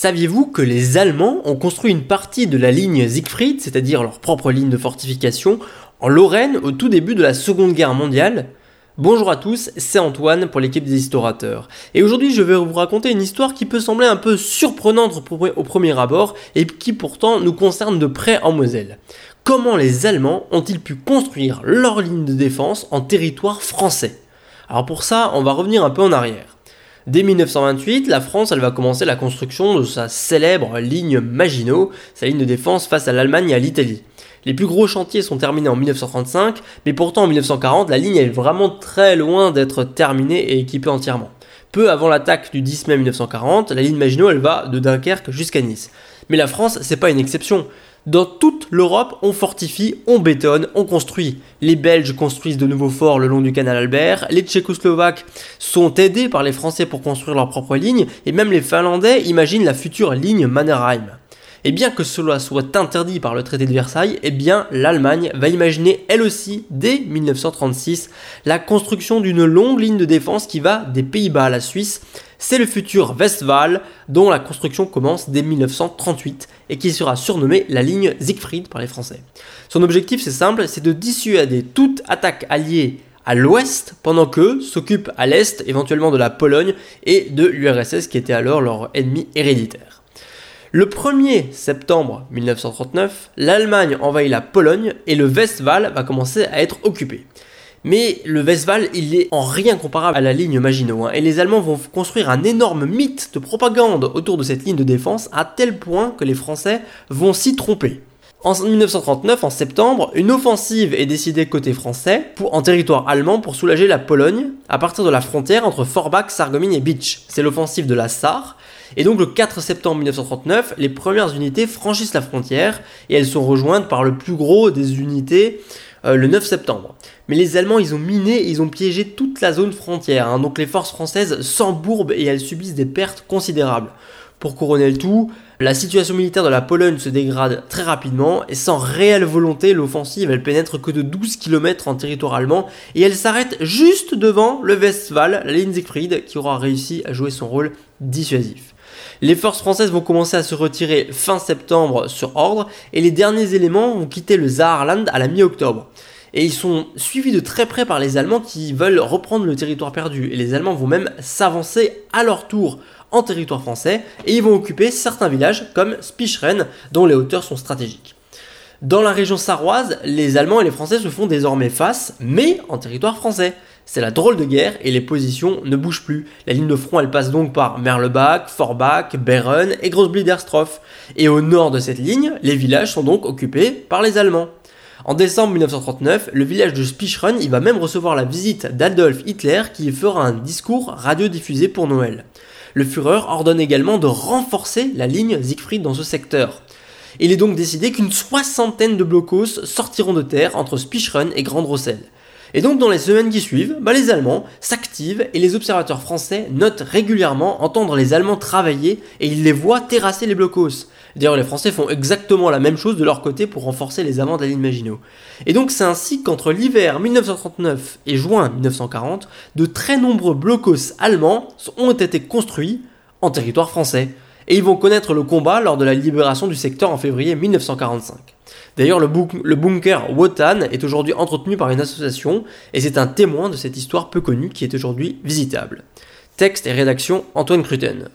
Saviez-vous que les Allemands ont construit une partie de la ligne Siegfried, c'est-à-dire leur propre ligne de fortification, en Lorraine au tout début de la Seconde Guerre mondiale? Bonjour à tous, c'est Antoine pour l'équipe des Historateurs. Et aujourd'hui je vais vous raconter une histoire qui peut sembler un peu surprenante au premier abord et qui pourtant nous concerne de près en Moselle. Comment les Allemands ont-ils pu construire leur ligne de défense en territoire français? Alors pour ça, on va revenir un peu en arrière. Dès 1928, la France va commencer la construction de sa célèbre ligne Maginot, sa ligne de défense face à l'Allemagne et à l'Italie. Les plus gros chantiers sont terminés en 1935, mais pourtant en 1940, la ligne est vraiment très loin d'être terminée et équipée entièrement. Peu avant l'attaque du 10 mai 1940, la ligne Maginot elle va de Dunkerque jusqu'à Nice. Mais la France, c'est pas une exception. Dans toute l'Europe, on fortifie, on bétonne, on construit. Les Belges construisent de nouveaux forts le long du canal Albert, les Tchécoslovaques sont aidés par les Français pour construire leur propre ligne, et même les Finlandais imaginent la future ligne Mannerheim. Et bien que cela soit interdit par le traité de Versailles, eh bien l'Allemagne va imaginer elle aussi, dès 1936, la construction d'une longue ligne de défense qui va des Pays-Bas à la Suisse. C'est le futur Westwall, dont la construction commence dès 1938 et qui sera surnommée la ligne Siegfried par les Français. Son objectif c'est simple, c'est de dissuader toute attaque alliée à l'ouest, pendant qu'eux s'occupent à l'est éventuellement de la Pologne et de l'URSS qui était alors leur ennemi héréditaire. Le 1er septembre 1939, l'Allemagne envahit la Pologne et le Westwall va commencer à être occupé. Mais le Westwall, il est en rien comparable à la ligne Maginot, hein, et les Allemands vont construire un énorme mythe de propagande autour de cette ligne de défense à tel point que les Français vont s'y tromper. En 1939, en septembre, une offensive est décidée côté français en territoire allemand pour soulager la Pologne à partir de la frontière entre Forbach, Sarreguemines et Bitch. C'est l'offensive de la Sarre et donc le 4 septembre 1939, les premières unités franchissent la frontière et elles sont rejointes par le plus gros des unités euh, le 9 septembre. Mais les Allemands, ils ont miné et ils ont piégé toute la zone frontière. Hein. donc les forces françaises s'embourbent et elles subissent des pertes considérables. Pour couronner le tout, la situation militaire de la Pologne se dégrade très rapidement et sans réelle volonté, l'offensive elle pénètre que de 12 km en territoire allemand et elle s'arrête juste devant le Westphal, la qui aura réussi à jouer son rôle dissuasif. Les forces françaises vont commencer à se retirer fin septembre sur ordre et les derniers éléments vont quitter le Saarland à la mi-octobre. Et ils sont suivis de très près par les Allemands qui veulent reprendre le territoire perdu. Et les Allemands vont même s'avancer à leur tour en territoire français et ils vont occuper certains villages comme Spicheren dont les hauteurs sont stratégiques. Dans la région sarroise, les Allemands et les Français se font désormais face, mais en territoire français. C'est la drôle de guerre et les positions ne bougent plus. La ligne de front elle passe donc par Merlebach, Forbach, Beren et Grossbliederstroff. Et au nord de cette ligne, les villages sont donc occupés par les Allemands. En décembre 1939, le village de Spicheren il va même recevoir la visite d'Adolf Hitler qui y fera un discours radiodiffusé pour Noël. Le Führer ordonne également de renforcer la ligne Siegfried dans ce secteur. Il est donc décidé qu'une soixantaine de blocos sortiront de terre entre Spicheren et Grande Rosselle. Et donc dans les semaines qui suivent, bah, les Allemands s'activent et les observateurs français notent régulièrement entendre les Allemands travailler et ils les voient terrasser les blocos. D'ailleurs les Français font exactement la même chose de leur côté pour renforcer les avants de la Maginot. Et donc c'est ainsi qu'entre l'hiver 1939 et juin 1940, de très nombreux blocos allemands ont été construits en territoire français. Et ils vont connaître le combat lors de la libération du secteur en février 1945. D'ailleurs, le, bunker Wotan est aujourd'hui entretenu par une association et c'est un témoin de cette histoire peu connue qui est aujourd'hui visitable. Texte et rédaction Antoine Cruten.